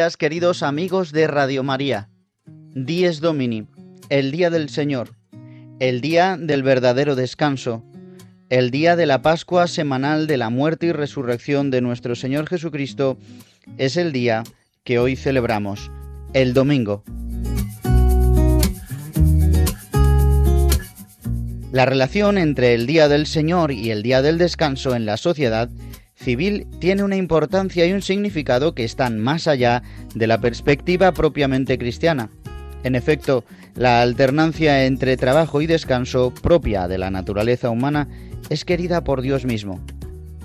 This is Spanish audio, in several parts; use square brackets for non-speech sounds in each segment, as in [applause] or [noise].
Queridos amigos de Radio María. Dies Domini, el día del Señor, el día del verdadero descanso, el día de la Pascua semanal de la muerte y resurrección de nuestro Señor Jesucristo, es el día que hoy celebramos, el domingo. La relación entre el día del Señor y el día del descanso en la sociedad civil tiene una importancia y un significado que están más allá de la perspectiva propiamente cristiana. En efecto, la alternancia entre trabajo y descanso propia de la naturaleza humana es querida por Dios mismo.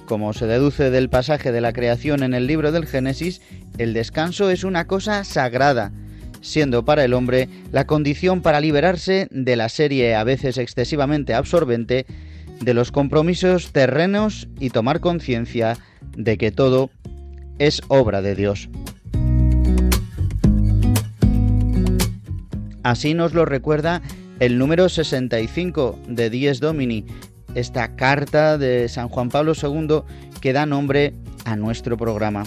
Como se deduce del pasaje de la creación en el libro del Génesis, el descanso es una cosa sagrada, siendo para el hombre la condición para liberarse de la serie a veces excesivamente absorbente de los compromisos terrenos y tomar conciencia de que todo es obra de Dios. Así nos lo recuerda el número 65 de Dies Domini, esta carta de San Juan Pablo II que da nombre a nuestro programa.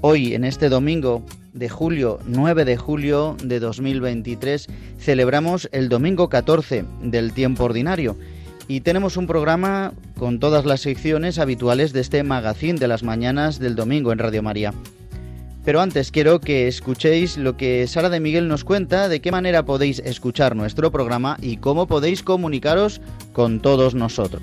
Hoy, en este domingo de julio, 9 de julio de 2023, celebramos el domingo 14 del tiempo ordinario y tenemos un programa con todas las secciones habituales de este magazine de las mañanas del domingo en Radio María. Pero antes quiero que escuchéis lo que Sara de Miguel nos cuenta de qué manera podéis escuchar nuestro programa y cómo podéis comunicaros con todos nosotros.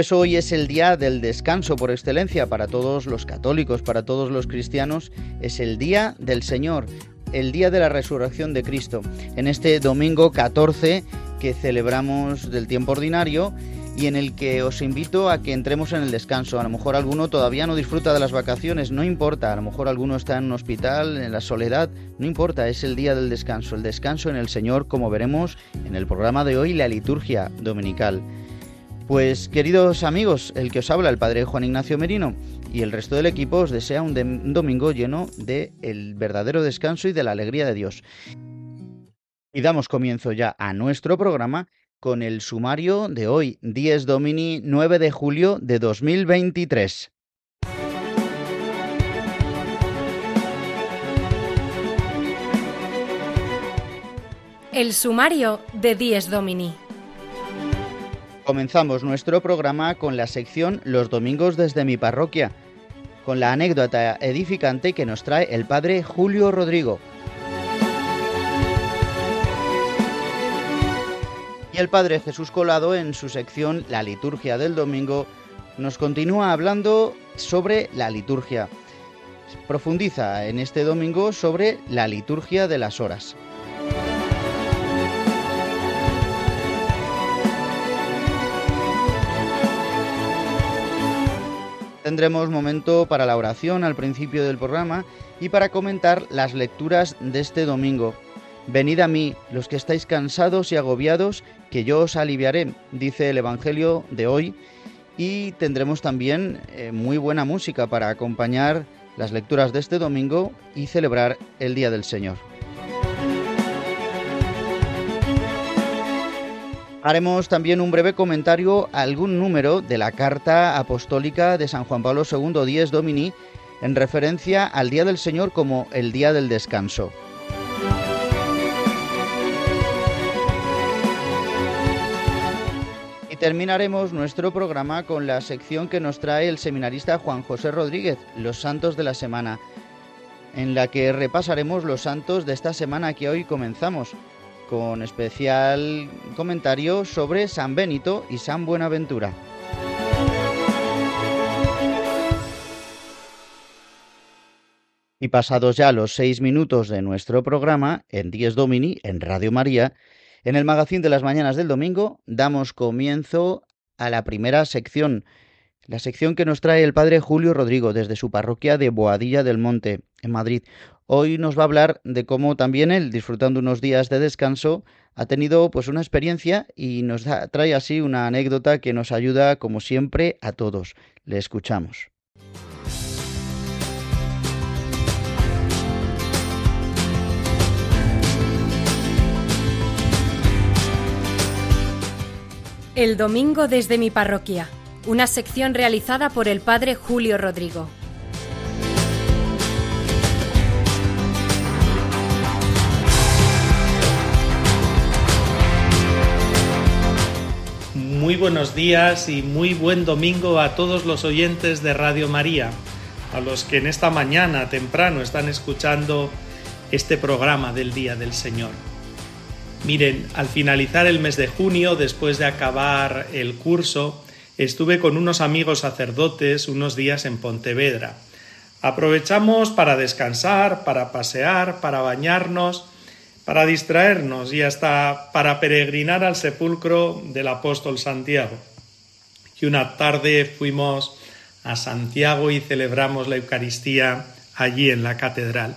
Pues hoy es el día del descanso por excelencia para todos los católicos, para todos los cristianos, es el día del Señor, el día de la resurrección de Cristo. En este domingo 14 que celebramos del tiempo ordinario y en el que os invito a que entremos en el descanso. A lo mejor alguno todavía no disfruta de las vacaciones, no importa. A lo mejor alguno está en un hospital, en la soledad, no importa. Es el día del descanso, el descanso en el Señor, como veremos en el programa de hoy, la liturgia dominical. Pues queridos amigos, el que os habla, el Padre Juan Ignacio Merino, y el resto del equipo os desea un, domingo lleno de el verdadero descanso y de la alegría de Dios. Y damos comienzo ya a nuestro programa con el sumario de hoy, 10 Domini 9 de julio de 2023. El sumario de 10 Domini. Comenzamos nuestro programa con la sección Los domingos desde mi parroquia, con la anécdota edificante que nos trae el padre Julio Rodrigo. Y el padre Jesús Colado en su sección La liturgia del domingo nos continúa hablando sobre la liturgia. Profundiza en este domingo sobre la liturgia de las horas. Tendremos momento para la oración al principio del programa y para comentar las lecturas de este domingo. Venid a mí, los que estáis cansados y agobiados, que yo os aliviaré, dice el Evangelio de hoy, y tendremos también eh, muy buena música para acompañar las lecturas de este domingo y celebrar el Día del Señor. Haremos también un breve comentario a algún número de la carta apostólica de San Juan Pablo II Dies Domini en referencia al Día del Señor como el Día del Descanso. Y terminaremos nuestro programa con la sección que nos trae el seminarista Juan José Rodríguez, Los Santos de la Semana, en la que repasaremos los santos de esta semana que hoy comenzamos con especial comentario sobre San Benito y San Buenaventura. Y pasados ya los seis minutos de nuestro programa, en Dies Domini, en Radio María, en el Magazín de las Mañanas del Domingo, damos comienzo a la primera sección, la sección que nos trae el Padre Julio Rodrigo desde su parroquia de Boadilla del Monte, en Madrid. Hoy nos va a hablar de cómo también él, disfrutando unos días de descanso, ha tenido pues una experiencia y nos trae así una anécdota que nos ayuda como siempre a todos. Le escuchamos. El domingo desde mi parroquia, una sección realizada por el padre Julio Rodrigo. Muy buenos días y muy buen domingo a todos los oyentes de Radio María, a los que en esta mañana temprano están escuchando este programa del Día del Señor. Miren, al finalizar el mes de junio, después de acabar el curso, estuve con unos amigos sacerdotes unos días en Pontevedra. Aprovechamos para descansar, para pasear, para bañarnos para distraernos y hasta para peregrinar al sepulcro del apóstol Santiago. Y una tarde fuimos a Santiago y celebramos la Eucaristía allí en la catedral.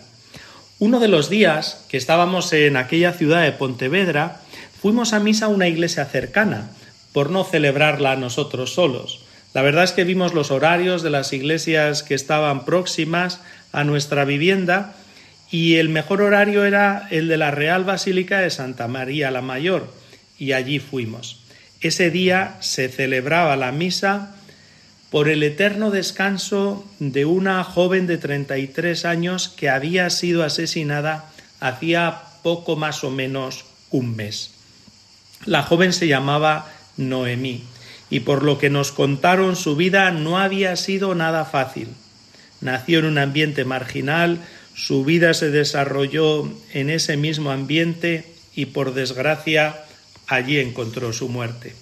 Uno de los días que estábamos en aquella ciudad de Pontevedra, fuimos a misa a una iglesia cercana, por no celebrarla nosotros solos. La verdad es que vimos los horarios de las iglesias que estaban próximas a nuestra vivienda y el mejor horario era el de la Real Basílica de Santa María la Mayor, y allí fuimos. Ese día se celebraba la misa por el eterno descanso de una joven de 33 años que había sido asesinada hacía poco más o menos un mes. La joven se llamaba Noemí y por lo que nos contaron su vida no había sido nada fácil. Nació en un ambiente marginal, su vida se desarrolló en ese mismo ambiente y por desgracia allí encontró su muerte.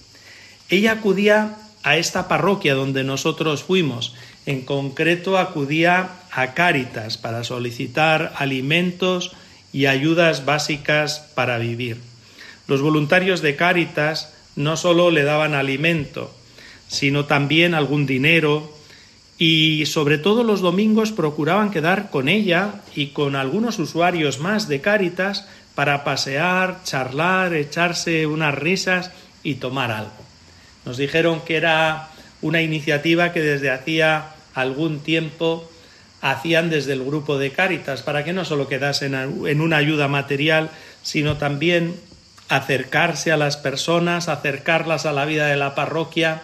Ella acudía a esta parroquia donde nosotros fuimos, en concreto acudía a Cáritas para solicitar alimentos y ayudas básicas para vivir. Los voluntarios de Cáritas no solo le daban alimento, sino también algún dinero, y sobre todo los domingos procuraban quedar con ella y con algunos usuarios más de Cáritas para pasear, charlar, echarse unas risas y tomar algo. Nos dijeron que era una iniciativa que desde hacía algún tiempo hacían desde el grupo de Cáritas para que no solo quedasen en una ayuda material, sino también acercarse a las personas, acercarlas a la vida de la parroquia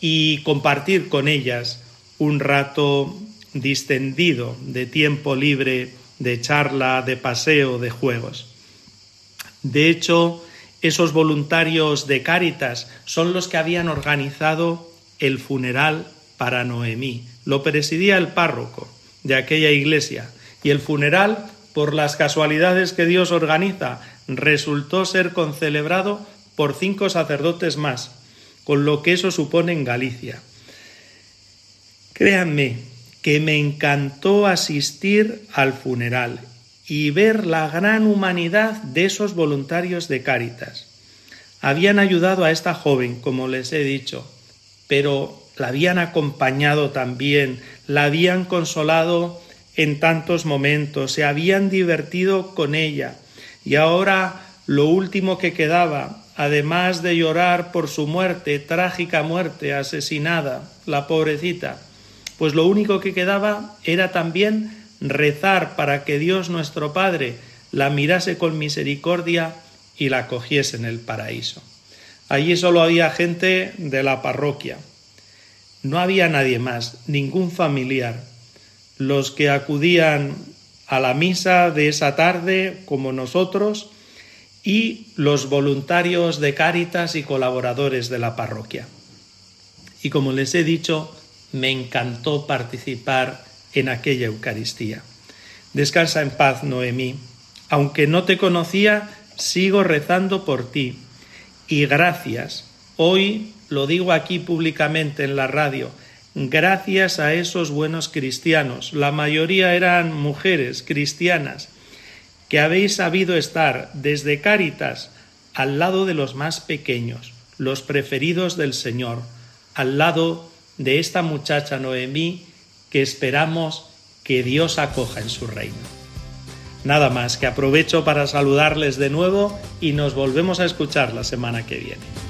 y compartir con ellas un rato distendido de tiempo libre, de charla, de paseo, de juegos. De hecho, esos voluntarios de Cáritas son los que habían organizado el funeral para Noemí. Lo presidía el párroco de aquella iglesia y el funeral, por las casualidades que Dios organiza, resultó ser concelebrado por cinco sacerdotes más, con lo que eso supone en Galicia. Créanme que me encantó asistir al funeral y ver la gran humanidad de esos voluntarios de Cáritas. Habían ayudado a esta joven, como les he dicho, pero la habían acompañado también, la habían consolado en tantos momentos, se habían divertido con ella. Y ahora lo último que quedaba, además de llorar por su muerte, trágica muerte, asesinada, la pobrecita, pues lo único que quedaba era también rezar para que Dios nuestro Padre la mirase con misericordia y la cogiese en el paraíso. Allí solo había gente de la parroquia. No había nadie más, ningún familiar. Los que acudían a la misa de esa tarde, como nosotros, y los voluntarios de Cáritas y colaboradores de la parroquia. Y como les he dicho, me encantó participar en aquella Eucaristía. Descansa en paz, Noemí. Aunque no te conocía, sigo rezando por ti. Y gracias. Hoy lo digo aquí públicamente en la radio, gracias a esos buenos cristianos, la mayoría eran mujeres cristianas, que habéis sabido estar desde Cáritas al lado de los más pequeños, los preferidos del Señor, al lado de esta muchacha Noemí que esperamos que Dios acoja en su reino. Nada más, que aprovecho para saludarles de nuevo y nos volvemos a escuchar la semana que viene.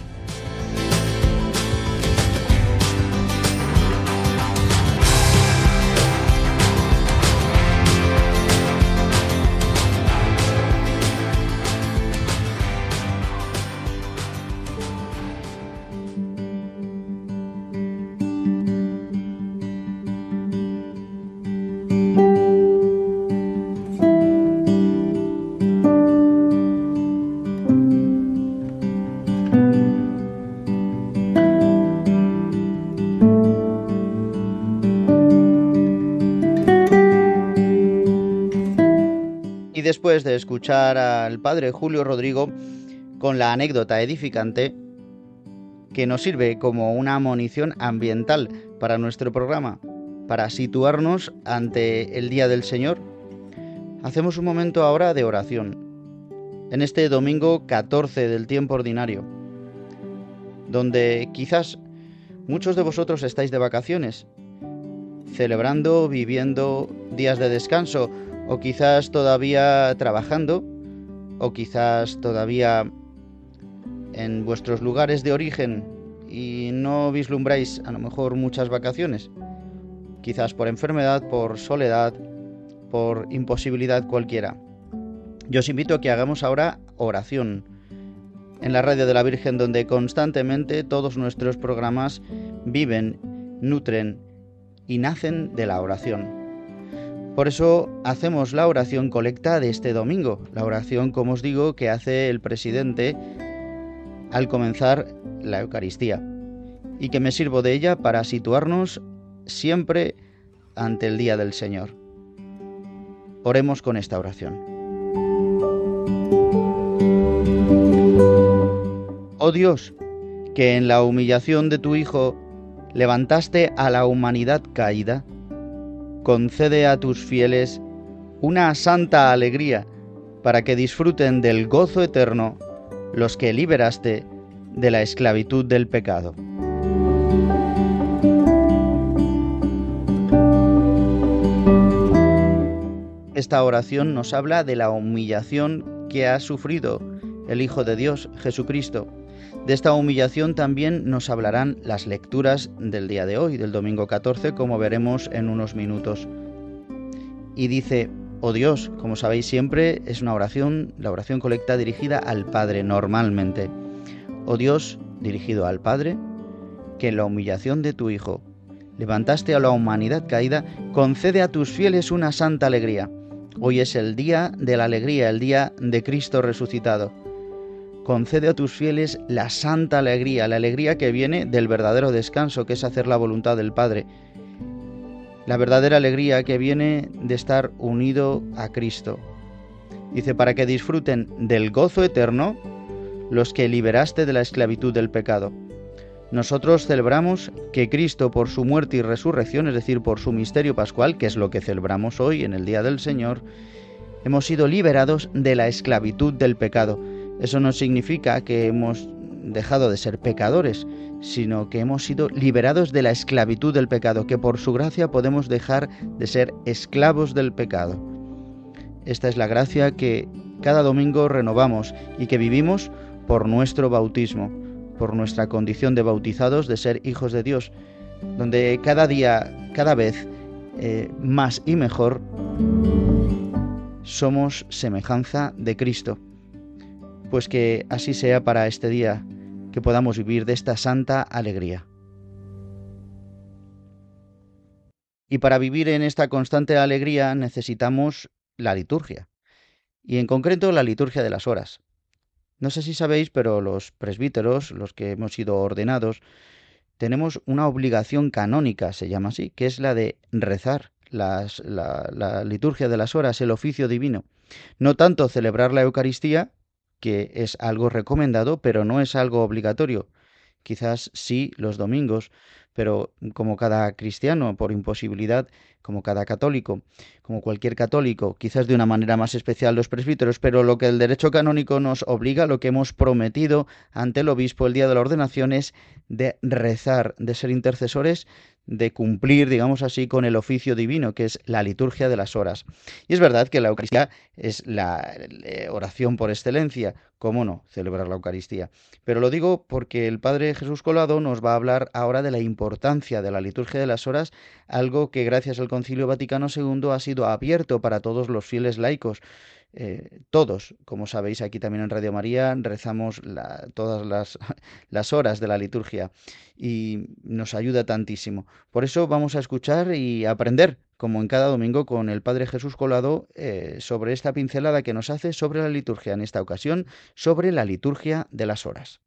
Escuchar al padre Julio Rodrigo con la anécdota edificante que nos sirve como una munición ambiental para nuestro programa, para situarnos ante el Día del Señor, hacemos un momento ahora de oración, en este domingo 14 del tiempo ordinario, donde quizás muchos de vosotros estáis de vacaciones, celebrando, viviendo días de descanso, o quizás todavía trabajando, o quizás todavía en vuestros lugares de origen y no vislumbráis a lo mejor muchas vacaciones, quizás por enfermedad, por soledad, por imposibilidad cualquiera. Yo os invito a que hagamos ahora oración en la radio de la Virgen donde constantemente todos nuestros programas viven, nutren y nacen de la oración. Por eso hacemos la oración colecta de este domingo, la oración, como os digo, que hace el presidente al comenzar la Eucaristía, y que me sirvo de ella para situarnos siempre ante el día del Señor. Oremos con esta oración. Oh Dios, que en la humillación de tu Hijo levantaste a la humanidad caída, concede a tus fieles una santa alegría para que disfruten del gozo eterno los que liberaste de la esclavitud del pecado. Esta oración nos habla de la humillación que ha sufrido el Hijo de Dios, Jesucristo, de esta humillación también nos hablarán las lecturas del día de hoy, del domingo 14, como veremos en unos minutos. Y dice, oh Dios, como sabéis siempre, es una oración, la oración colecta dirigida al Padre normalmente. Oh Dios, dirigido al Padre, que en la humillación de tu Hijo levantaste a la humanidad caída, concede a tus fieles una santa alegría. Hoy es el día de la alegría, el día de Cristo resucitado concede a tus fieles la santa alegría, la alegría que viene del verdadero descanso, que es hacer la voluntad del Padre. La verdadera alegría que viene de estar unido a Cristo. Dice, para que disfruten del gozo eterno los que liberaste de la esclavitud del pecado. Nosotros celebramos que Cristo por su muerte y resurrección, es decir, por su misterio pascual, que es lo que celebramos hoy en el Día del Señor, hemos sido liberados de la esclavitud del pecado. Eso no significa que hemos dejado de ser pecadores, sino que hemos sido liberados de la esclavitud del pecado, que por su gracia podemos dejar de ser esclavos del pecado. Esta es la gracia que cada domingo renovamos y que vivimos por nuestro bautismo por nuestra condición de bautizados, de ser hijos de Dios, donde cada día, cada vez eh, más y mejor somos semejanza de Cristo. Pues que así sea para este día, que podamos vivir de esta santa alegría. Y para vivir en esta constante alegría necesitamos la liturgia, y en concreto la liturgia de las horas. No sé si sabéis, pero los presbíteros, los que hemos sido ordenados, tenemos una obligación canónica, se llama así, que es la de rezar la, la, liturgia de las horas, el oficio divino. No tanto celebrar la Eucaristía, que es algo recomendado, pero no es algo obligatorio. Quizás sí los domingos, pero como cada cristiano, por imposibilidad, como cada católico, como cualquier católico, quizás de una manera más especial los presbíteros, pero lo que el derecho canónico nos obliga, lo que hemos prometido ante el obispo el día de la ordenación es de rezar, de ser intercesores de cumplir, digamos así, con el oficio divino, que es la liturgia de las horas. Y es verdad que la Eucaristía es la oración por excelencia, cómo no, celebrar la Eucaristía. Pero lo digo porque el Padre Jesús Colado nos va a hablar ahora de la importancia de la liturgia de las horas, algo que gracias al Concilio Vaticano II ha sido abierto para todos los fieles laicos. Eh, todos, como sabéis aquí también en Radio María, rezamos todas las, [laughs] las, horas de la liturgia y nos ayuda tantísimo. Por eso vamos a escuchar y aprender, como en cada domingo, con el Padre Jesús Colado eh, sobre esta pincelada que nos hace sobre la liturgia, en esta ocasión sobre la liturgia de las horas.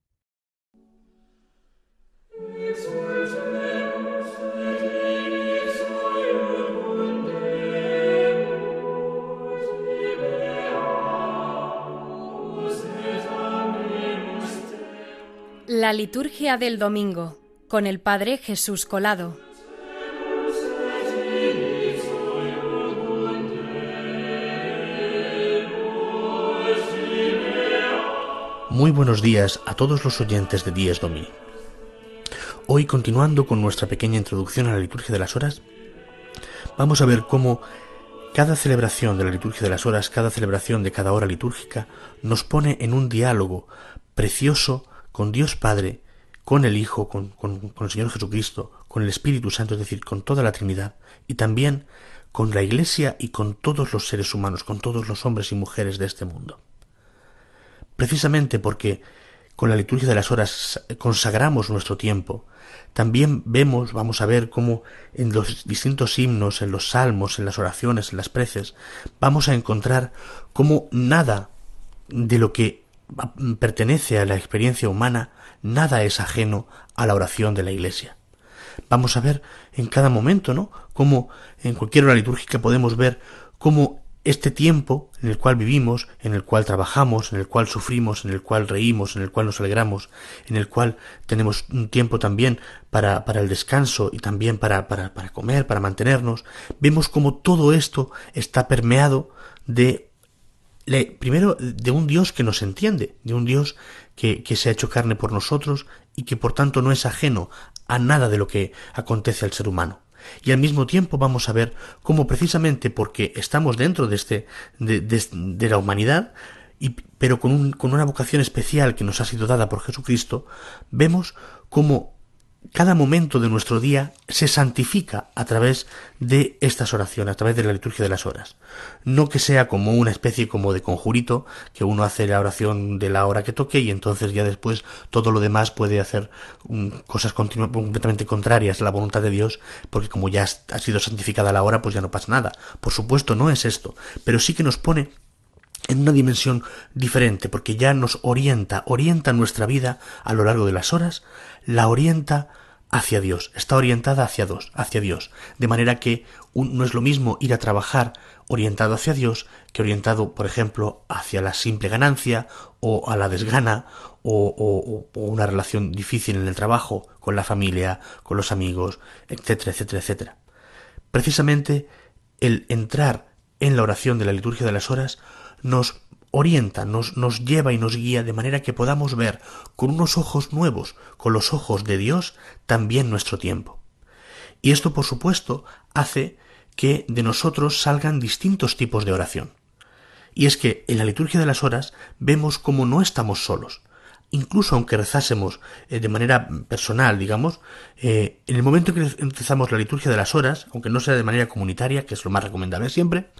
La liturgia del domingo con el Padre Jesús Colado. Muy buenos días a todos los oyentes de Días Domini. Hoy, continuando con nuestra pequeña introducción a la liturgia de las horas, vamos a ver cómo cada celebración de la liturgia de las horas, cada celebración de cada hora litúrgica, nos pone en un diálogo precioso con Dios Padre, con el Hijo, con, el Señor Jesucristo, con el Espíritu Santo, es decir, con toda la Trinidad, y también con la Iglesia y con todos los seres humanos, con todos los hombres y mujeres de este mundo. Precisamente porque con la liturgia de las horas consagramos nuestro tiempo, también vemos, vamos a ver cómo en los distintos himnos, en los salmos, en las oraciones, en las preces, vamos a encontrar cómo nada de lo que pertenece a la experiencia humana, nada es ajeno a la oración de la Iglesia. Vamos a ver en cada momento, ¿no? Cómo en cualquier hora litúrgica podemos ver cómo este tiempo en el cual vivimos, en el cual trabajamos, en el cual sufrimos, en el cual reímos, en el cual nos alegramos, en el cual tenemos un tiempo también para, para el descanso y también para, para, para comer, para mantenernos, vemos cómo todo esto está permeado de primero de un Dios que nos entiende, de un Dios que, que, se ha hecho carne por nosotros y que por tanto no es ajeno a nada de lo que acontece al ser humano. Y al mismo tiempo vamos a ver cómo precisamente porque estamos dentro de este de, de, la humanidad, y, pero con, un, con una vocación especial que nos ha sido dada por Jesucristo, vemos cómo cada momento de nuestro día se santifica a través de estas oraciones, a través de la liturgia de las horas. No que sea como una especie como de conjurito, que uno hace la oración de la hora que toque y entonces ya después todo lo demás puede hacer mm, cosas completamente contrarias a la voluntad de Dios, porque como ya ha sido santificada la hora, pues ya no pasa nada. Por supuesto, no es esto, pero sí que nos pone en una dimensión diferente, porque ya nos orienta, orienta nuestra vida a lo largo de las horas, la orienta hacia Dios, está orientada hacia, dos, hacia Dios, de manera que no es lo mismo ir a trabajar orientado hacia Dios que orientado, por ejemplo, hacia la simple ganancia o a la desgana o, o, una relación difícil en el trabajo, con la familia, con los amigos, etcétera, etcétera, etcétera. Precisamente el entrar en la oración de la liturgia de las horas nos orienta, nos, nos lleva y nos guía de manera que podamos ver con unos ojos nuevos, con los ojos de Dios, también nuestro tiempo. Y esto, por supuesto, hace que de nosotros salgan distintos tipos de oración. Y es que en la liturgia de las horas vemos cómo no estamos solos. Incluso aunque rezásemos eh, de manera personal, digamos, eh, en el momento en que empezamos la liturgia de las horas, aunque no sea de manera comunitaria, que es lo más recomendable siempre,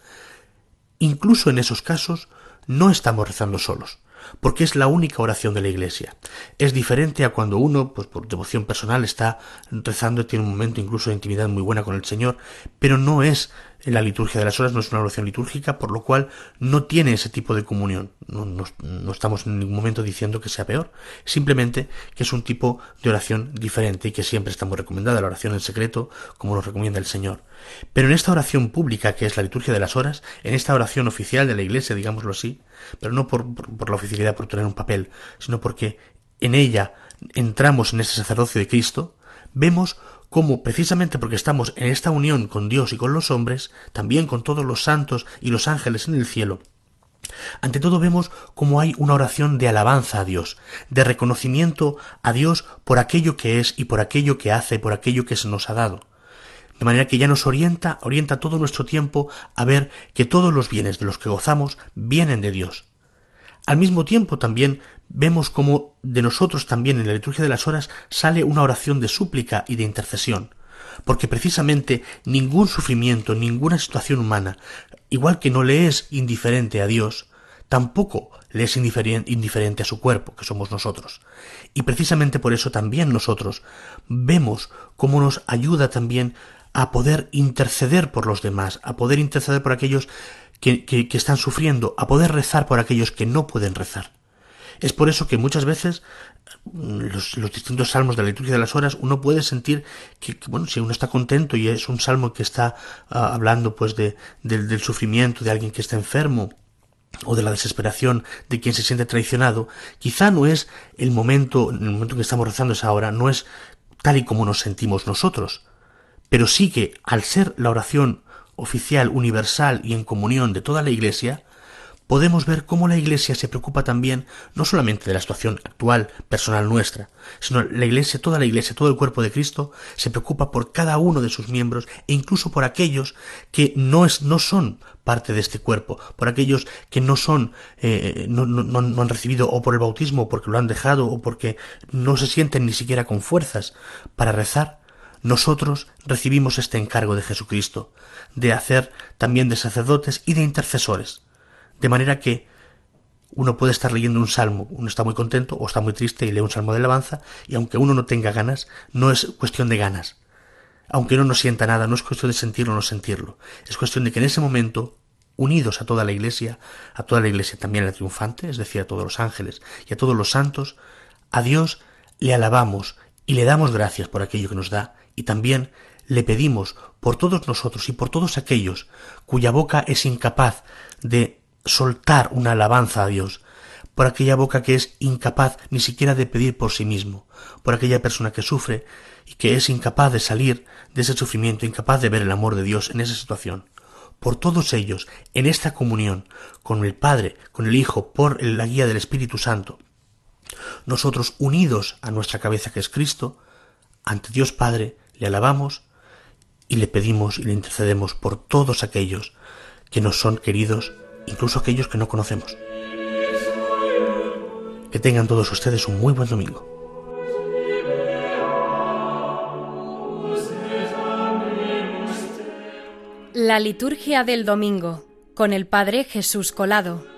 incluso en esos casos no estamos rezando solos, porque es la única oración de la Iglesia. Es diferente a cuando uno, pues por devoción personal, está rezando y tiene un momento incluso de intimidad muy buena con el Señor, pero no es la liturgia de las horas no es una oración litúrgica, por lo cual no tiene ese tipo de comunión. No, no, estamos en ningún momento diciendo que sea peor, simplemente que es un tipo de oración diferente y que siempre está muy recomendada, la oración en secreto, como nos recomienda el Señor. Pero en esta oración pública, que es la liturgia de las horas, en esta oración oficial de la Iglesia, digámoslo así, pero no por, por la oficialidad, por tener un papel, sino porque en ella entramos en ese sacerdocio de Cristo, vemos cómo precisamente porque estamos en esta unión con Dios y con los hombres, también con todos los santos y los ángeles en el cielo, ante todo vemos cómo hay una oración de alabanza a Dios, de reconocimiento a Dios por aquello que es y por aquello que hace, por aquello que se nos ha dado. De manera que ya nos orienta, orienta todo nuestro tiempo a ver que todos los bienes de los que gozamos vienen de Dios. Al mismo tiempo también vemos como de nosotros también en la liturgia de las horas sale una oración de súplica y de intercesión, porque precisamente ningún sufrimiento, ninguna situación humana, igual que no le es indiferente a Dios, tampoco le es indiferente a su cuerpo, que somos nosotros. Y precisamente por eso también nosotros vemos cómo nos ayuda también a poder interceder por los demás, a poder interceder por aquellos que, que están sufriendo, a poder rezar por aquellos que no pueden rezar. Es por eso que muchas veces los, los, distintos salmos de la liturgia de las horas uno puede sentir que, bueno si uno está contento y es un salmo que está ah, hablando pues de, del sufrimiento de alguien que está enfermo o de la desesperación de quien se siente traicionado quizá no es el momento en el momento que estamos rezando esa hora no es tal y como nos sentimos nosotros. Pero sí que al ser la oración oficial universal y en comunión de toda la iglesia podemos ver cómo la Iglesia se preocupa también no solamente de la situación actual personal nuestra, sino la Iglesia, toda la Iglesia, todo el cuerpo de Cristo se preocupa por cada uno de sus miembros e incluso por aquellos que no, es, no son parte de este cuerpo, por aquellos que no son, eh, no, no, no han recibido o por el bautismo, o porque lo han dejado, o porque no se sienten ni siquiera con fuerzas para rezar, nosotros recibimos este encargo de Jesucristo, de hacer también de sacerdotes y de intercesores. De manera que uno puede estar leyendo un salmo, uno está muy contento o está muy triste y lee un salmo de alabanza, y aunque uno no tenga ganas, no es cuestión de ganas. Aunque uno no sienta nada, no es cuestión de sentirlo o no sentirlo. Es cuestión de que en ese momento, unidos a toda la iglesia, a toda la iglesia también a la triunfante, es decir, a todos los ángeles y a todos los santos, a Dios le alabamos y le damos gracias por aquello que nos da, y también le pedimos por todos nosotros y por todos aquellos cuya boca es incapaz de soltar una alabanza a Dios, por aquella boca que es incapaz ni siquiera de pedir por sí mismo, por aquella persona que sufre y que es incapaz de salir de ese sufrimiento, incapaz de ver el amor de Dios en esa situación. Por todos ellos, en esta comunión con el Padre, con el Hijo, por la guía del Espíritu Santo, nosotros unidos a nuestra cabeza que es Cristo, ante Dios Padre, le alabamos y le pedimos y le intercedemos por todos aquellos que nos son queridos incluso aquellos que no conocemos. Que tengan todos ustedes un muy buen domingo. La liturgia del domingo con el Padre Jesús Colado.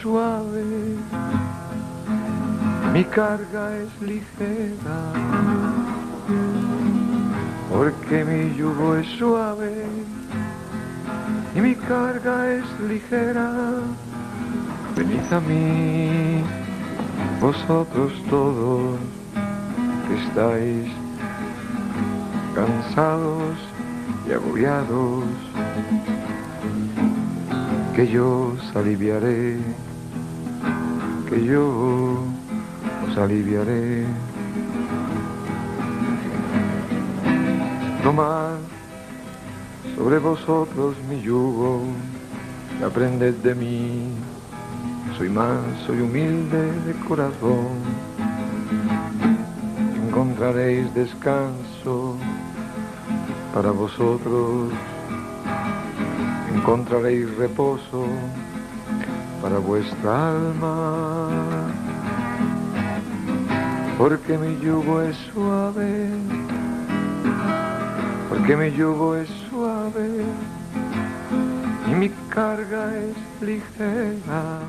Suave, mi carga es ligera, porque mi yugo es suave y mi carga es ligera. Venid a mí, vosotros todos que estáis cansados y agobiados, que yo os aliviaré, que yo os aliviaré. Tomad sobre vosotros mi yugo y aprended de mí, soy más, soy humilde de corazón, encontraréis descanso para vosotros encontraréis reposo para vuestra alma, porque mi yugo es suave, porque mi yugo es suave y mi carga es ligera.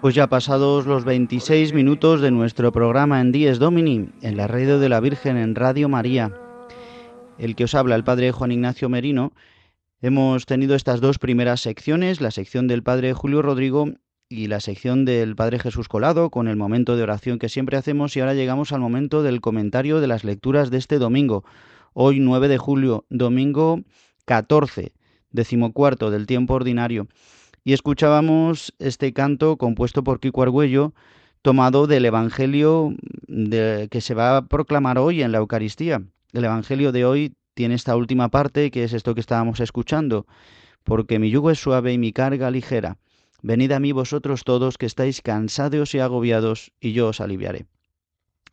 Pues ya pasados los 26 minutos de nuestro programa en Dies Domini, en la radio de la Virgen en Radio María el que os habla, el padre Juan Ignacio Merino, hemos tenido estas dos primeras secciones, la sección del padre Julio Rodrigo y la sección del padre Jesús Colado, con el momento de oración que siempre hacemos, y ahora llegamos al momento del comentario de las lecturas de este domingo, hoy 9 de julio, domingo 14, decimocuarto del tiempo ordinario, y escuchábamos este canto compuesto por Kiko Argüello, tomado del Evangelio que se va a proclamar hoy en la Eucaristía, el Evangelio de hoy tiene esta última parte, que es esto que estábamos escuchando, porque mi yugo es suave y mi carga ligera. Venid a mí vosotros todos que estáis cansados y agobiados, y yo os aliviaré.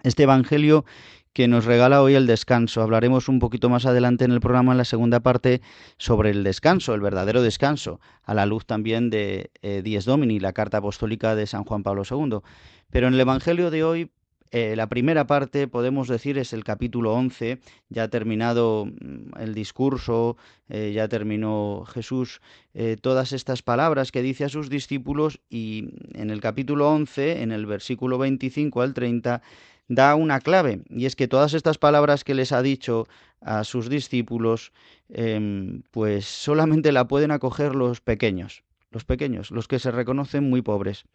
Este Evangelio que nos regala hoy el descanso. Hablaremos un poquito más adelante en el programa, en la segunda parte, sobre el descanso, el verdadero descanso, a la luz también de eh, Dies Domini, la carta apostólica de San Juan Pablo II. Pero en el Evangelio de hoy eh, la primera parte, podemos decir, es el capítulo 11, ya ha terminado mm, el discurso, eh, ya terminó Jesús eh, todas estas palabras que dice a sus discípulos y en el capítulo 11, en el versículo 25 al 30, da una clave, y es que todas estas palabras que les ha dicho a sus discípulos, em, pues solamente la pueden acoger los pequeños, los pequeños, los que se reconocen muy pobres.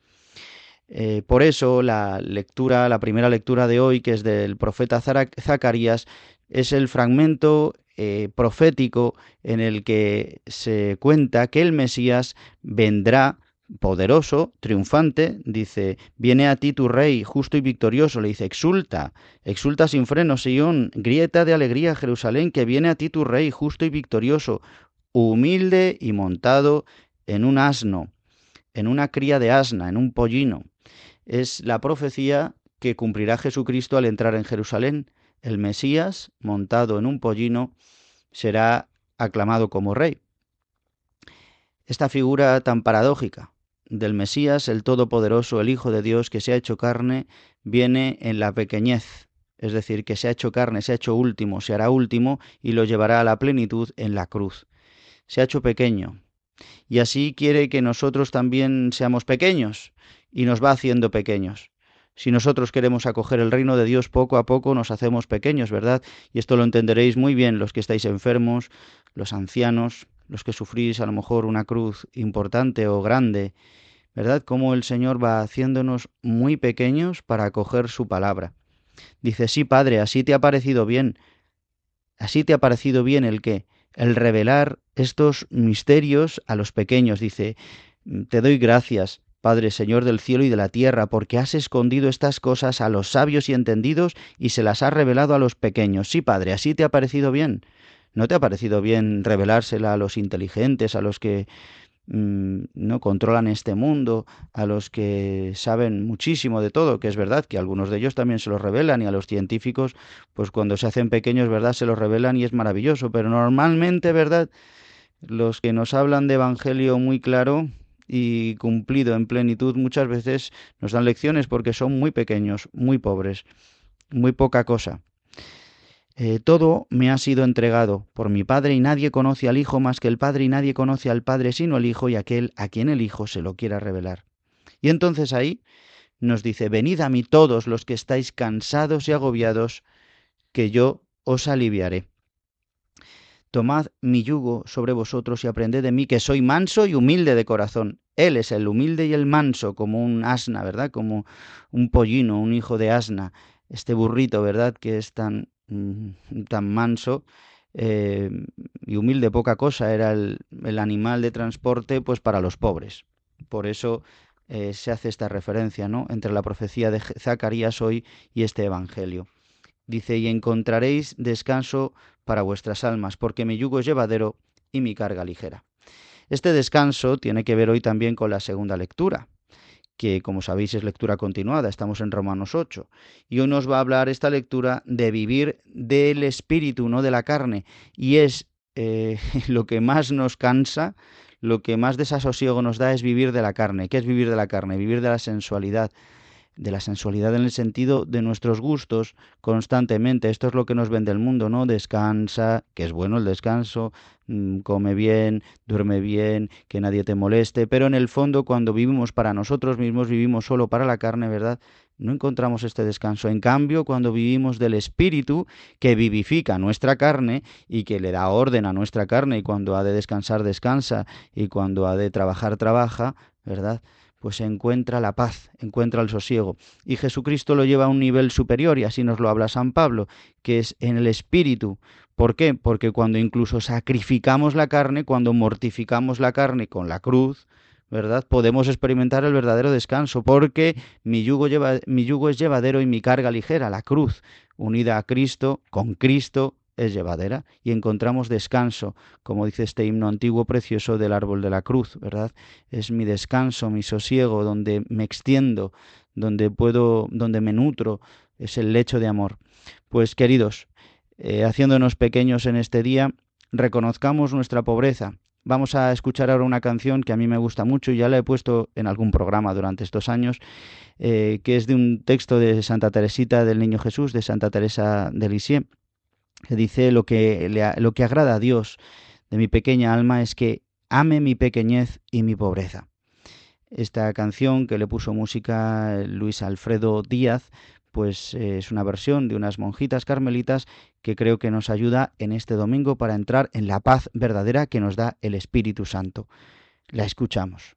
Eh, por eso la lectura, la primera lectura de hoy, que es del profeta Zacarías, es el fragmento eh, profético en el que se cuenta que el Mesías vendrá poderoso, triunfante, dice, viene a ti tu rey, justo y victorioso, le dice, exulta, exulta sin freno, Sion, grieta de alegría, Jerusalén, que viene a ti tu rey, justo y victorioso, humilde y montado en un asno, en una cría de asna, en un pollino es la profecía que cumplirá Jesucristo al entrar en Jerusalén. El Mesías, montado en un pollino, será aclamado como rey. Esta figura tan paradójica del Mesías, el Todopoderoso, el Hijo de Dios que se ha hecho carne, viene en la pequeñez, es decir, que se ha hecho carne, se ha hecho último, se hará último y lo llevará a la plenitud en la cruz. Se ha hecho pequeño. Y así quiere que nosotros también seamos pequeños, y nos va haciendo pequeños. Si nosotros queremos acoger el reino de Dios poco a poco, nos hacemos pequeños, ¿verdad? Y esto lo entenderéis muy bien los que estáis enfermos, los ancianos, los que sufrís a lo mejor una cruz importante o grande, ¿verdad? Cómo el Señor va haciéndonos muy pequeños para acoger su palabra. Dice, sí, Padre, así te ha parecido bien. Así te ha parecido bien el que, el revelar estos misterios a los pequeños. Dice, te doy gracias Padre Señor del cielo y de la tierra, porque has escondido estas cosas a los sabios y entendidos y se las has revelado a los pequeños. Sí, Padre, así te ha parecido bien. ¿No te ha parecido bien revelársela a los inteligentes, a los que mm, no controlan este mundo, a los que saben muchísimo de todo, que es verdad que algunos de ellos también se los revelan y a los científicos, pues cuando se hacen pequeños, verdad, se los revelan y es maravilloso, pero normalmente, verdad, los que nos hablan de evangelio muy claro, y cumplido en plenitud muchas veces nos dan lecciones porque son muy pequeños, muy pobres, muy poca cosa. Eh, todo me ha sido entregado por mi Padre y nadie conoce al Hijo más que el Padre y nadie conoce al Padre sino el Hijo y aquel a quien el Hijo se lo quiera revelar. Y entonces ahí nos dice, venid a mí todos los que estáis cansados y agobiados, que yo os aliviaré. Tomad mi yugo sobre vosotros y aprended de mí, que soy manso y humilde de corazón. Él es el humilde y el manso, como un asna, ¿verdad? Como un pollino, un hijo de asna. Este burrito, ¿verdad? Que es tan Mm, tan manso eh, y humilde, poca cosa, era el, animal de transporte pues para los pobres. Por eso eh, se hace esta referencia ¿no? entre la profecía de Zacarías hoy y este Evangelio. Dice, y encontraréis descanso para vuestras almas, porque mi yugo es llevadero y mi carga ligera. Este descanso tiene que ver hoy también con la segunda lectura, que como sabéis es lectura continuada, estamos en Romanos 8, y hoy nos va a hablar esta lectura de vivir del espíritu, no de la carne, y es eh, [laughs] lo que más nos cansa, lo que más desasosiego nos da es vivir de la carne. ¿Qué es vivir de la carne? Vivir de la sensualidad, de la sensualidad en el sentido de nuestros gustos constantemente. Esto es lo que nos vende el mundo, ¿no? Descansa, que es bueno el descanso, mm, come bien, duerme bien, que nadie te moleste, pero en el fondo cuando vivimos para nosotros mismos, vivimos solo para la carne, ¿verdad? No encontramos este descanso. En cambio, cuando vivimos del Espíritu, que vivifica nuestra carne y que le da orden a nuestra carne, y cuando ha de descansar, descansa, y cuando ha de trabajar, trabaja, ¿verdad? Pues encuentra la paz, encuentra el sosiego. Y Jesucristo lo lleva a un nivel superior, y así nos lo habla San Pablo, que es en el espíritu. ¿Por qué? Porque cuando incluso sacrificamos la carne, cuando mortificamos la carne con la cruz, ¿verdad? Podemos experimentar el verdadero descanso, porque mi yugo, mi yugo es llevadero y mi carga ligera, la cruz, unida a Cristo, con Cristo, es llevadera y encontramos descanso, como dice este himno antiguo precioso del árbol de la cruz, ¿verdad? Es mi descanso, mi sosiego, donde me extiendo, donde puedo, donde me nutro, es el lecho de amor. Pues queridos, eh, haciéndonos pequeños en este día, reconozcamos nuestra pobreza. Vamos a escuchar ahora una canción que a mí me gusta mucho y ya la he puesto en algún programa durante estos años, eh, que es de un texto de Santa Teresita del Niño Jesús, de Santa Teresa de Lisieux dice lo que, lo que agrada a Dios de mi pequeña alma es que ame mi pequeñez y mi pobreza. Esta canción que le puso música Luis Alfredo Díaz, pues eh, es una versión de unas monjitas carmelitas que creo que nos ayuda en este domingo para entrar en la paz verdadera que nos da el Espíritu Santo. La escuchamos.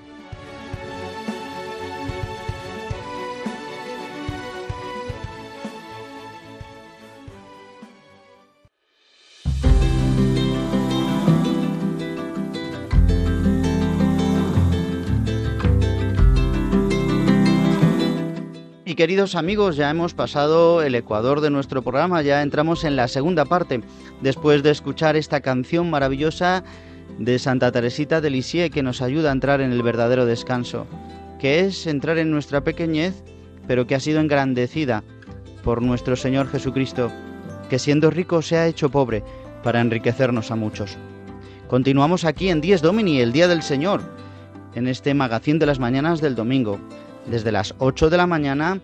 Queridos amigos, ya hemos pasado el ecuador de nuestro programa, ya entramos en la segunda parte, después de escuchar esta canción maravillosa de Santa Teresita de Lisieux que nos ayuda a entrar en el verdadero descanso, que es entrar en nuestra pequeñez, pero que ha sido engrandecida por nuestro Señor Jesucristo, que siendo rico se ha hecho pobre para enriquecernos a muchos. Continuamos aquí en Dies Domini, el Día del Señor, en este magazín de las mañanas del domingo desde las 8 de la mañana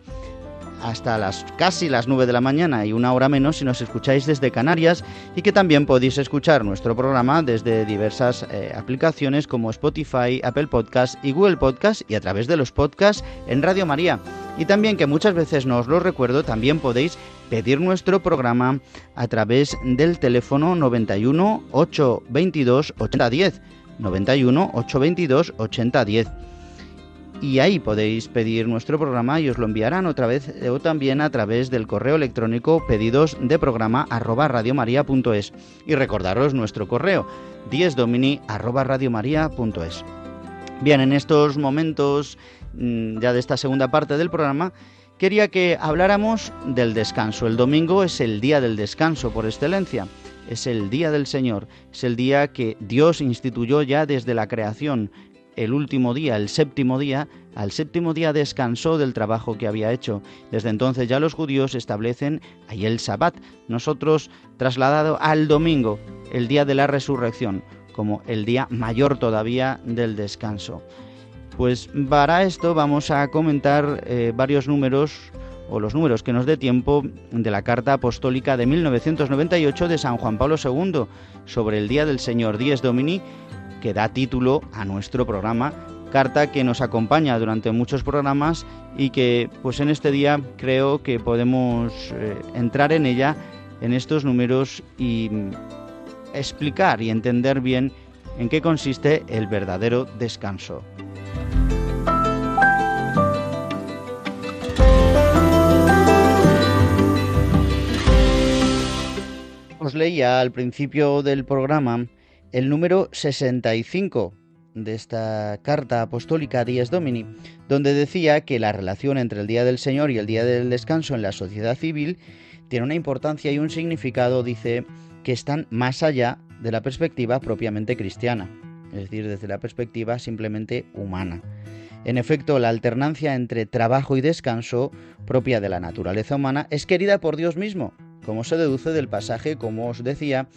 hasta las casi las 9 de la mañana y una hora menos si nos escucháis desde Canarias y que también podéis escuchar nuestro programa desde diversas eh, aplicaciones como Spotify, Apple Podcast y Google Podcast y a través de los podcasts en Radio María. Y también que muchas veces no os lo recuerdo, también podéis pedir nuestro programa a través del teléfono 91 822 8010. 91 822 8010 y ahí podéis pedir nuestro programa y os lo enviarán otra vez o también a través del correo electrónico pedidos de programa y recordaros nuestro correo diesdomini arroba radiomaria.es. Bien, en estos momentos mm, ya de esta segunda parte del programa quería que habláramos del descanso. El domingo es el día del descanso por excelencia. Es el día del Señor, es el día que Dios instituyó ya desde la creación, el último día, el séptimo día, al séptimo día descansó del trabajo que había hecho. Desde entonces ya los judíos establecen ahí el sabbat, nosotros trasladado al domingo, el día de la resurrección, como el día mayor todavía del descanso. Pues para esto vamos a comentar eh, varios números o los números que nos dé tiempo de la carta apostólica de 1998 de San Juan Pablo II sobre el Día del Señor Dies Domini que da título a nuestro programa, carta que nos acompaña durante muchos programas y que pues en este día creo que podemos eh, entrar en ella en estos números y explicar y entender bien en qué consiste el verdadero descanso. Os leía al principio del programa el número 65 de esta carta apostólica Dies Domini, donde decía que la relación entre el Día del Señor y el Día del Descanso en la sociedad civil tiene una importancia y un significado, dice, que están más allá de la perspectiva propiamente cristiana, es decir, desde la perspectiva simplemente humana. En efecto, la alternancia entre trabajo y descanso, propia de la naturaleza humana, es querida por Dios mismo, como se deduce del pasaje, como os decía,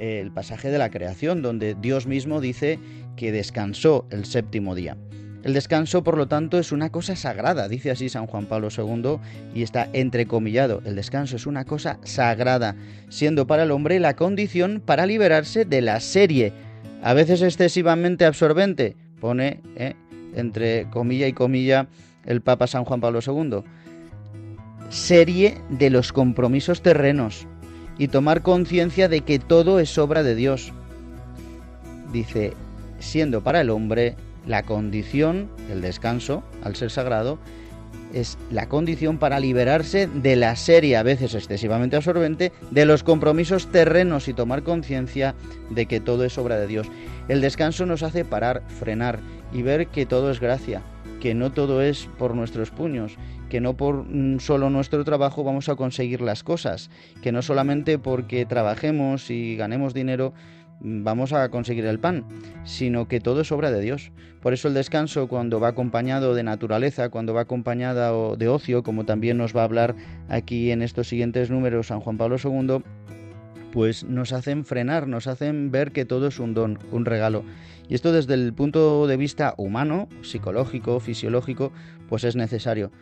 el pasaje de la creación, donde Dios mismo dice que descansó el séptimo día. El descanso, por lo tanto, es una cosa sagrada, dice así San Juan Pablo II, y está entrecomillado. El descanso es una cosa sagrada, siendo para el hombre la condición para liberarse de la serie, a veces excesivamente absorbente, pone eh, entre comilla y comilla el Papa San Juan Pablo II, serie de los compromisos terrenos, y tomar conciencia de que todo es obra de Dios. Dice, siendo para el hombre la condición, el descanso, al ser sagrado, es la condición para liberarse de la serie, a veces excesivamente absorbente, de los compromisos terrenos y tomar conciencia de que todo es obra de Dios. El descanso nos hace parar, frenar y ver que todo es gracia, que no todo es por nuestros puños que no por solo nuestro trabajo vamos a conseguir las cosas, que no solamente porque trabajemos y ganemos dinero mm, vamos a conseguir el pan, sino que todo es obra de Dios. Por eso el descanso cuando va acompañado de naturaleza, cuando va acompañado de ocio, como también nos va a hablar aquí en estos siguientes números San Juan Pablo II, pues nos hacen frenar, nos hacen ver que todo es un don, un regalo. Y esto desde el punto de vista humano, psicológico, fisiológico, pues es necesario.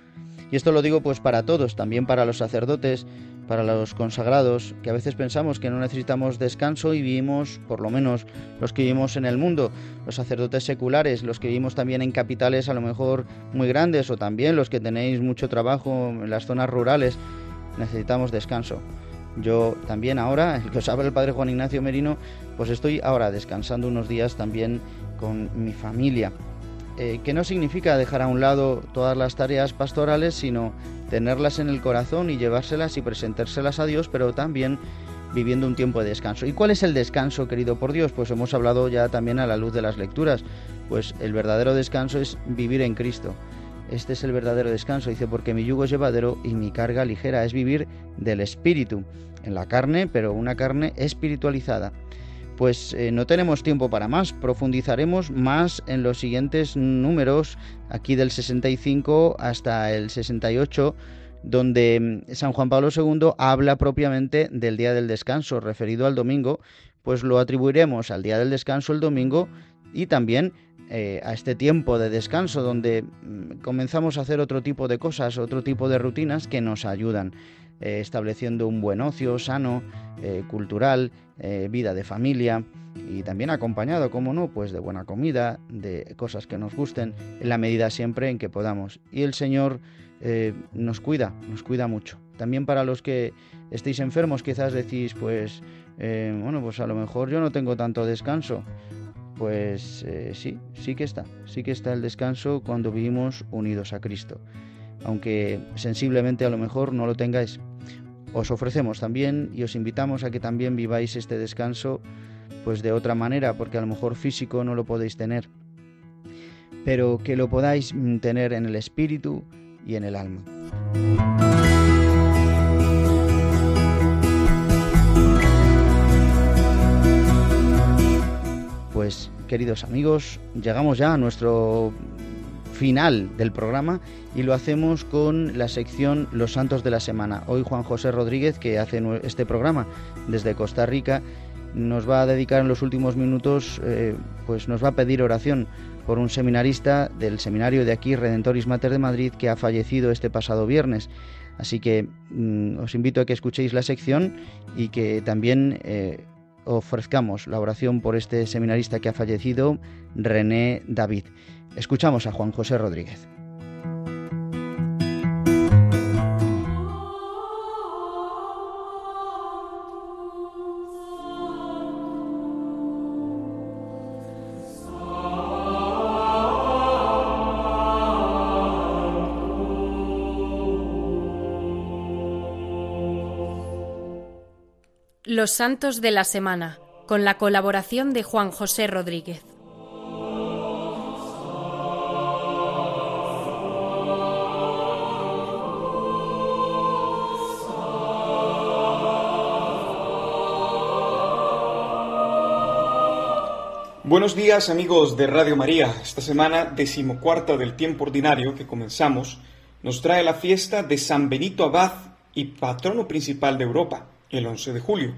Y esto lo digo pues para todos, también para los sacerdotes, para los consagrados, que a veces pensamos que no necesitamos descanso y vivimos, por lo menos los que vivimos en el mundo, los sacerdotes seculares, los que vivimos también en capitales a lo mejor muy grandes o también los que tenéis mucho trabajo en las zonas rurales, necesitamos descanso. Yo también ahora, el que os habla el Padre Juan Ignacio Merino, pues estoy ahora descansando unos días también con mi familia. Eh, que no significa dejar a un lado todas las tareas pastorales, sino tenerlas en el corazón y llevárselas y presentárselas a Dios, pero también viviendo un tiempo de descanso. ¿Y cuál es el descanso querido por Dios? Pues hemos hablado ya también a la luz de las lecturas. Pues el verdadero descanso es vivir en Cristo. Este es el verdadero descanso, dice, porque mi yugo es llevadero y mi carga ligera, es vivir del espíritu, en la carne, pero una carne espiritualizada pues eh, no tenemos tiempo para más. Profundizaremos más en los siguientes números, aquí del 65 hasta el 68, donde mm, San Juan Pablo II habla propiamente del día del descanso, referido al domingo, pues lo atribuiremos al día del descanso el domingo y también eh, a este tiempo de descanso donde mm, comenzamos a hacer otro tipo de cosas, otro tipo de rutinas que nos ayudan. Eh, estableciendo un buen ocio sano, eh, cultural, eh, vida de familia y también acompañado, como no, pues de buena comida, de cosas que nos gusten, en la medida siempre en que podamos. Y el Señor nos cuida, nos cuida mucho. También para los que estéis enfermos, quizás decís, pues, bueno, pues a lo mejor yo no tengo tanto descanso. Pues sí, sí que está, sí que está el descanso cuando vivimos unidos a Cristo aunque sensiblemente a lo mejor no lo tengáis. Os ofrecemos también y os invitamos a que también viváis este descanso pues de otra manera, porque a lo mejor físico no lo podéis tener, pero que lo podáis mm, tener en el espíritu y en el alma. Pues queridos amigos, llegamos ya a nuestro final del programa y lo hacemos con la sección Los Santos de la Semana. Hoy Juan José Rodríguez, que hace este programa desde Costa Rica, nos va a dedicar en los últimos minutos, eh, pues nos va a pedir oración por un seminarista del seminario de aquí, Redentoris Mater de Madrid, que ha fallecido este pasado viernes. Así que mm, os invito a que escuchéis la sección y que también eh, ofrezcamos la oración por este seminarista que ha fallecido, René David. Escuchamos a Juan José Rodríguez. Los Santos de la Semana, con la colaboración de Juan José Rodríguez. Buenos días amigos de Radio María. Esta semana decimocuarta del tiempo ordinario que comenzamos nos trae la fiesta de San Benito Abad y patrono principal de Europa, el 11 de julio.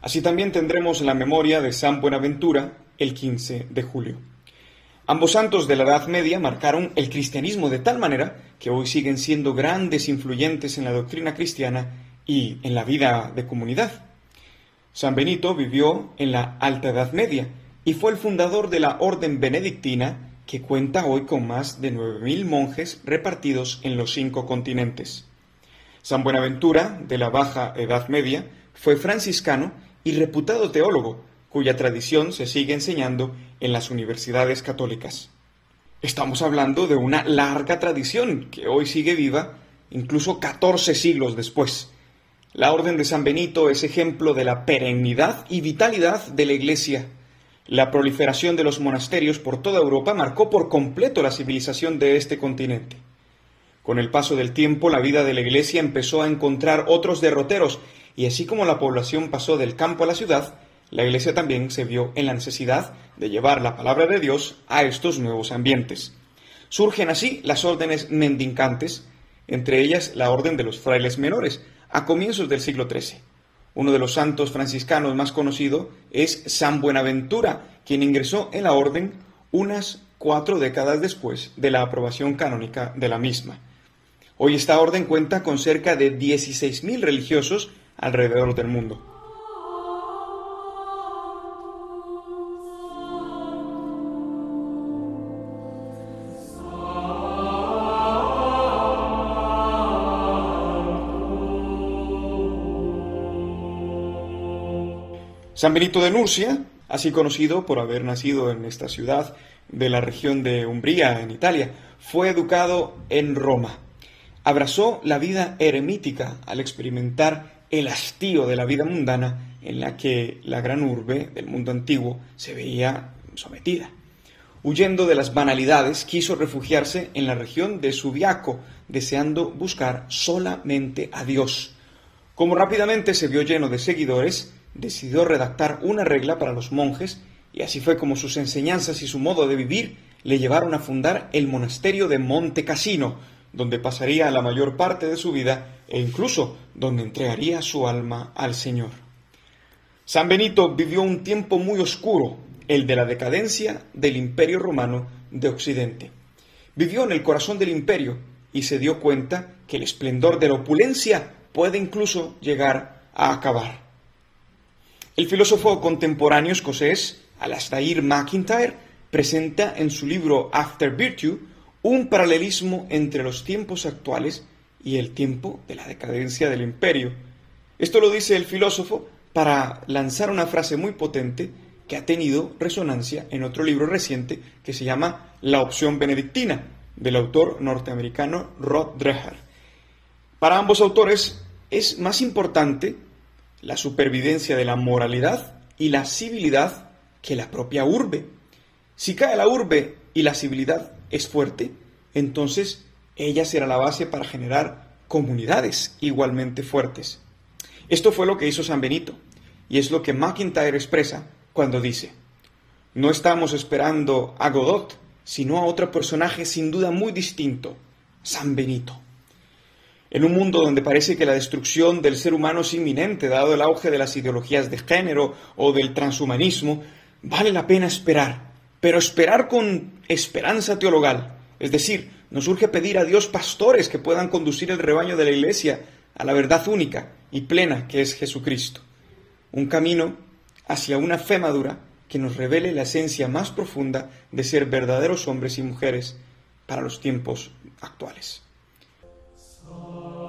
Así también tendremos la memoria de San Buenaventura el 15 de julio. Ambos santos de la Edad Media marcaron el cristianismo de tal manera que hoy siguen siendo grandes influyentes en la doctrina cristiana y en la vida de comunidad. San Benito vivió en la Alta Edad Media, y fue el fundador de la Orden Benedictina, que cuenta hoy con más de 9.000 monjes repartidos en los cinco continentes. San Buenaventura, de la Baja Edad Media, fue franciscano y reputado teólogo, cuya tradición se sigue enseñando en las universidades católicas. Estamos hablando de una larga tradición que hoy sigue viva, incluso 14 siglos después. La Orden de San Benito es ejemplo de la perennidad y vitalidad de la Iglesia la proliferación de los monasterios por toda Europa marcó por completo la civilización de este continente. Con el paso del tiempo, la vida de la Iglesia empezó a encontrar otros derroteros, y así como la población pasó del campo a la ciudad, la Iglesia también se vio en la necesidad de llevar la palabra de Dios a estos nuevos ambientes. Surgen así las órdenes mendicantes, entre ellas la orden de los frailes menores, a comienzos del siglo XIII. Uno de los santos franciscanos más conocido es San Buenaventura, quien ingresó en la orden unas cuatro décadas después de la aprobación canónica de la misma. Hoy esta orden cuenta con cerca de 16.000 religiosos alrededor del mundo. San Benito de Nurcia, así conocido por haber nacido en esta ciudad de la región de Umbría, en Italia, fue educado en Roma. Abrazó la vida eremítica al experimentar el hastío de la vida mundana en la que la gran urbe del mundo antiguo se veía sometida. Huyendo de las banalidades, quiso refugiarse en la región de Subiaco, deseando buscar solamente a Dios. Como rápidamente se vio lleno de seguidores, decidió redactar una regla para los monjes y así fue como sus enseñanzas y su modo de vivir le llevaron a fundar el monasterio de Monte Cassino, donde pasaría la mayor parte de su vida e incluso donde entregaría su alma al Señor. San Benito vivió un tiempo muy oscuro, el de la decadencia del imperio romano de Occidente. Vivió en el corazón del imperio y se dio cuenta que el esplendor de la opulencia puede incluso llegar a acabar. El filósofo contemporáneo escocés Alasdair MacIntyre presenta en su libro After Virtue un paralelismo entre los tiempos actuales y el tiempo de la decadencia del imperio. Esto lo dice el filósofo para lanzar una frase muy potente que ha tenido resonancia en otro libro reciente que se llama La opción benedictina, del autor norteamericano Rod Dreher. Para ambos autores es más importante la supervivencia de la moralidad y la civilidad que la propia urbe. Si cae la urbe y la civilidad es fuerte, entonces ella será la base para generar comunidades igualmente fuertes. Esto fue lo que hizo San Benito, y es lo que McIntyre expresa cuando dice, no estamos esperando a Godot, sino a otro personaje sin duda muy distinto, San Benito. En un mundo donde parece que la destrucción del ser humano es inminente, dado el auge de las ideologías de género o del transhumanismo, vale la pena esperar, pero esperar con esperanza teologal. Es decir, nos urge pedir a Dios pastores que puedan conducir el rebaño de la Iglesia a la verdad única y plena que es Jesucristo. Un camino hacia una fe madura que nos revele la esencia más profunda de ser verdaderos hombres y mujeres para los tiempos actuales. Senhor.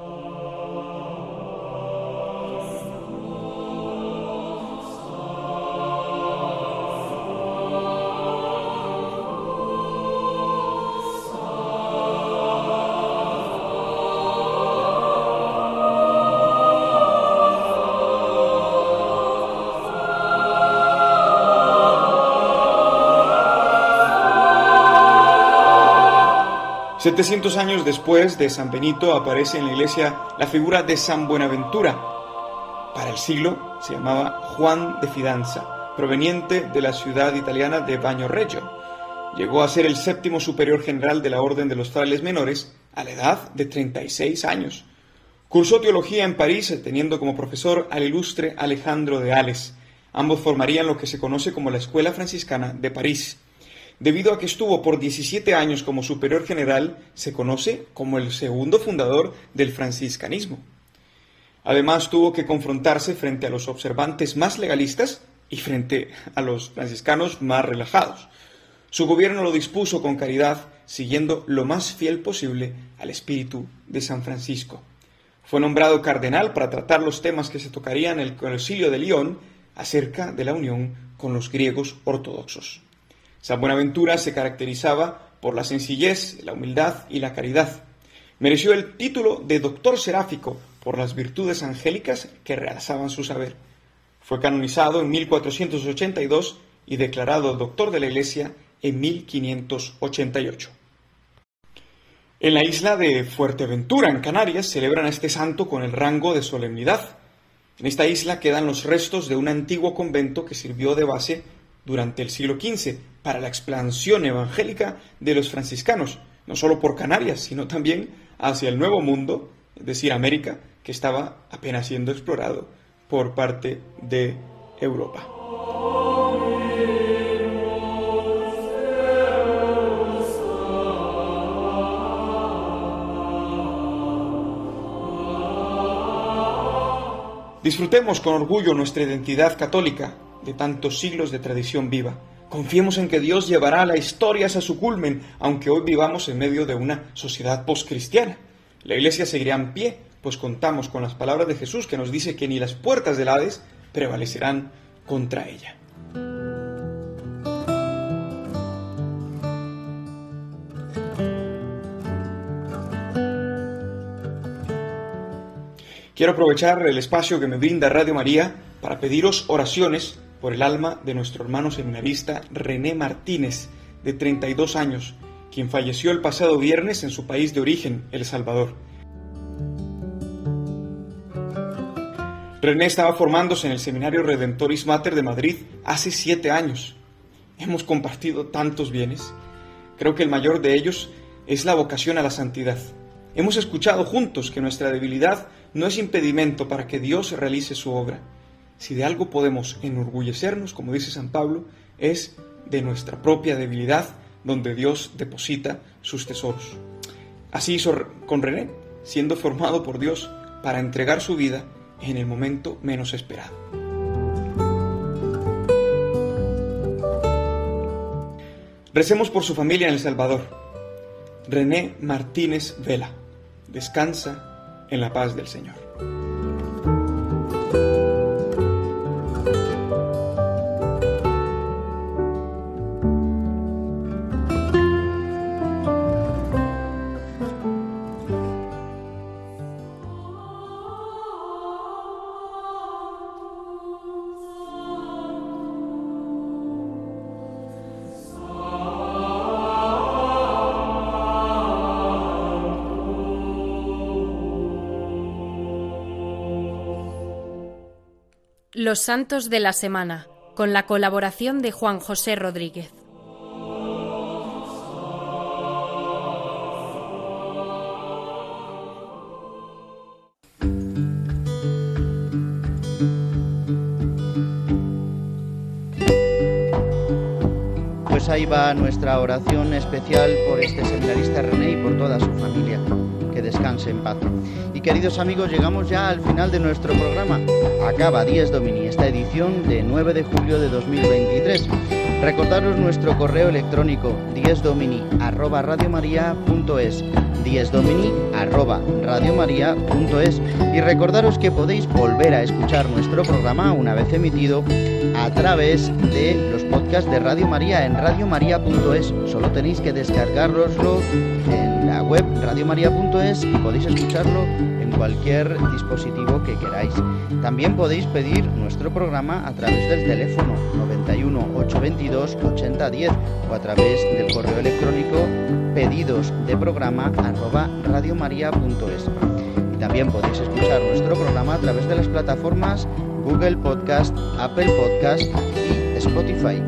700 años después de San Benito aparece en la iglesia la figura de San Buenaventura. Para el siglo se llamaba Juan de Fidanza, proveniente de la ciudad italiana de Reggio. Llegó a ser el séptimo superior general de la Orden de los Frailes Menores a la edad de 36 años. Cursó teología en París, teniendo como profesor al ilustre Alejandro de Ales. Ambos formarían lo que se conoce como la Escuela Franciscana de París. Debido a que estuvo por 17 años como superior general, se conoce como el segundo fundador del franciscanismo. Además, tuvo que confrontarse frente a los observantes más legalistas y frente a los franciscanos más relajados. Su gobierno lo dispuso con caridad, siguiendo lo más fiel posible al espíritu de San Francisco. Fue nombrado cardenal para tratar los temas que se tocarían en el concilio de León acerca de la unión con los griegos ortodoxos. San Buenaventura se caracterizaba por la sencillez, la humildad y la caridad. Mereció el título de doctor seráfico por las virtudes angélicas que realzaban su saber. Fue canonizado en 1482 y declarado doctor de la Iglesia en 1588. En la isla de Fuerteventura, en Canarias, celebran a este santo con el rango de solemnidad. En esta isla quedan los restos de un antiguo convento que sirvió de base durante el siglo XV para la expansión evangélica de los franciscanos, no solo por Canarias, sino también hacia el Nuevo Mundo, es decir, América, que estaba apenas siendo explorado por parte de Europa. Disfrutemos con orgullo nuestra identidad católica de tantos siglos de tradición viva. Confiemos en que Dios llevará la historia a su culmen, aunque hoy vivamos en medio de una sociedad postcristiana. La Iglesia seguirá en pie, pues contamos con las palabras de Jesús que nos dice que ni las puertas del Hades prevalecerán contra ella. Quiero aprovechar el espacio que me brinda Radio María para pediros oraciones por el alma de nuestro hermano seminarista René Martínez, de 32 años, quien falleció el pasado viernes en su país de origen, El Salvador. René estaba formándose en el Seminario Redentoris Mater de Madrid hace siete años. Hemos compartido tantos bienes. Creo que el mayor de ellos es la vocación a la santidad. Hemos escuchado juntos que nuestra debilidad no es impedimento para que Dios realice su obra. Si de algo podemos enorgullecernos, como dice San Pablo, es de nuestra propia debilidad donde Dios deposita sus tesoros. Así hizo con René, siendo formado por Dios para entregar su vida en el momento menos esperado. Recemos por su familia en El Salvador. René Martínez Vela. Descansa en la paz del Señor. Los Santos de la Semana, con la colaboración de Juan José Rodríguez. Pues ahí va nuestra oración especial por este seminarista René y por toda su familia. Descanse en paz. Y queridos amigos, llegamos ya al final de nuestro programa. Acaba 10 Domini, esta edición de 9 de julio de 2023. Recordaros nuestro correo electrónico 10domini arroba radiomaria.es 10domini arroba radiomaria.es y recordaros que podéis volver a escuchar nuestro programa una vez emitido a través de los podcasts de Radio María en radiomaria.es. Solo tenéis que descargaroslo en web radiomaria.es y podéis escucharlo en cualquier dispositivo que queráis. También podéis pedir nuestro programa a través del teléfono 91 822 8010 o a través del correo electrónico pedidos de programa arroba radiomaria.es. Y también podéis escuchar nuestro programa a través de las plataformas Google Podcast, Apple Podcast y Spotify.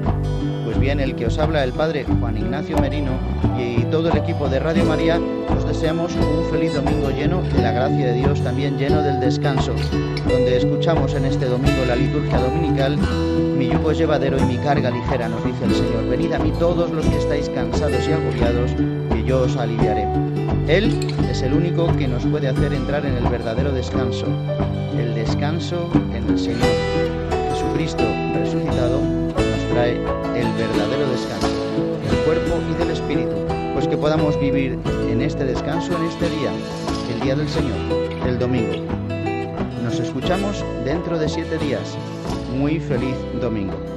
Pues bien, el que os habla el padre Juan Ignacio Merino y todo el equipo de Radio María os deseamos un feliz domingo lleno de la gracia de Dios, también lleno del descanso, donde escuchamos en este domingo la liturgia dominical, mi yugo es llevadero y mi carga ligera, nos dice el Señor. Venid a mí todos los que estáis cansados y agobiados, que yo os aliviaré. Él es el único que nos puede hacer entrar en el verdadero descanso, el descanso en el Señor. Jesucristo resucitado nos trae el verdadero descanso del cuerpo y del espíritu, pues que podamos vivir en este descanso en este día, el día del Señor, el domingo. Nos escuchamos dentro de siete días. Muy feliz domingo.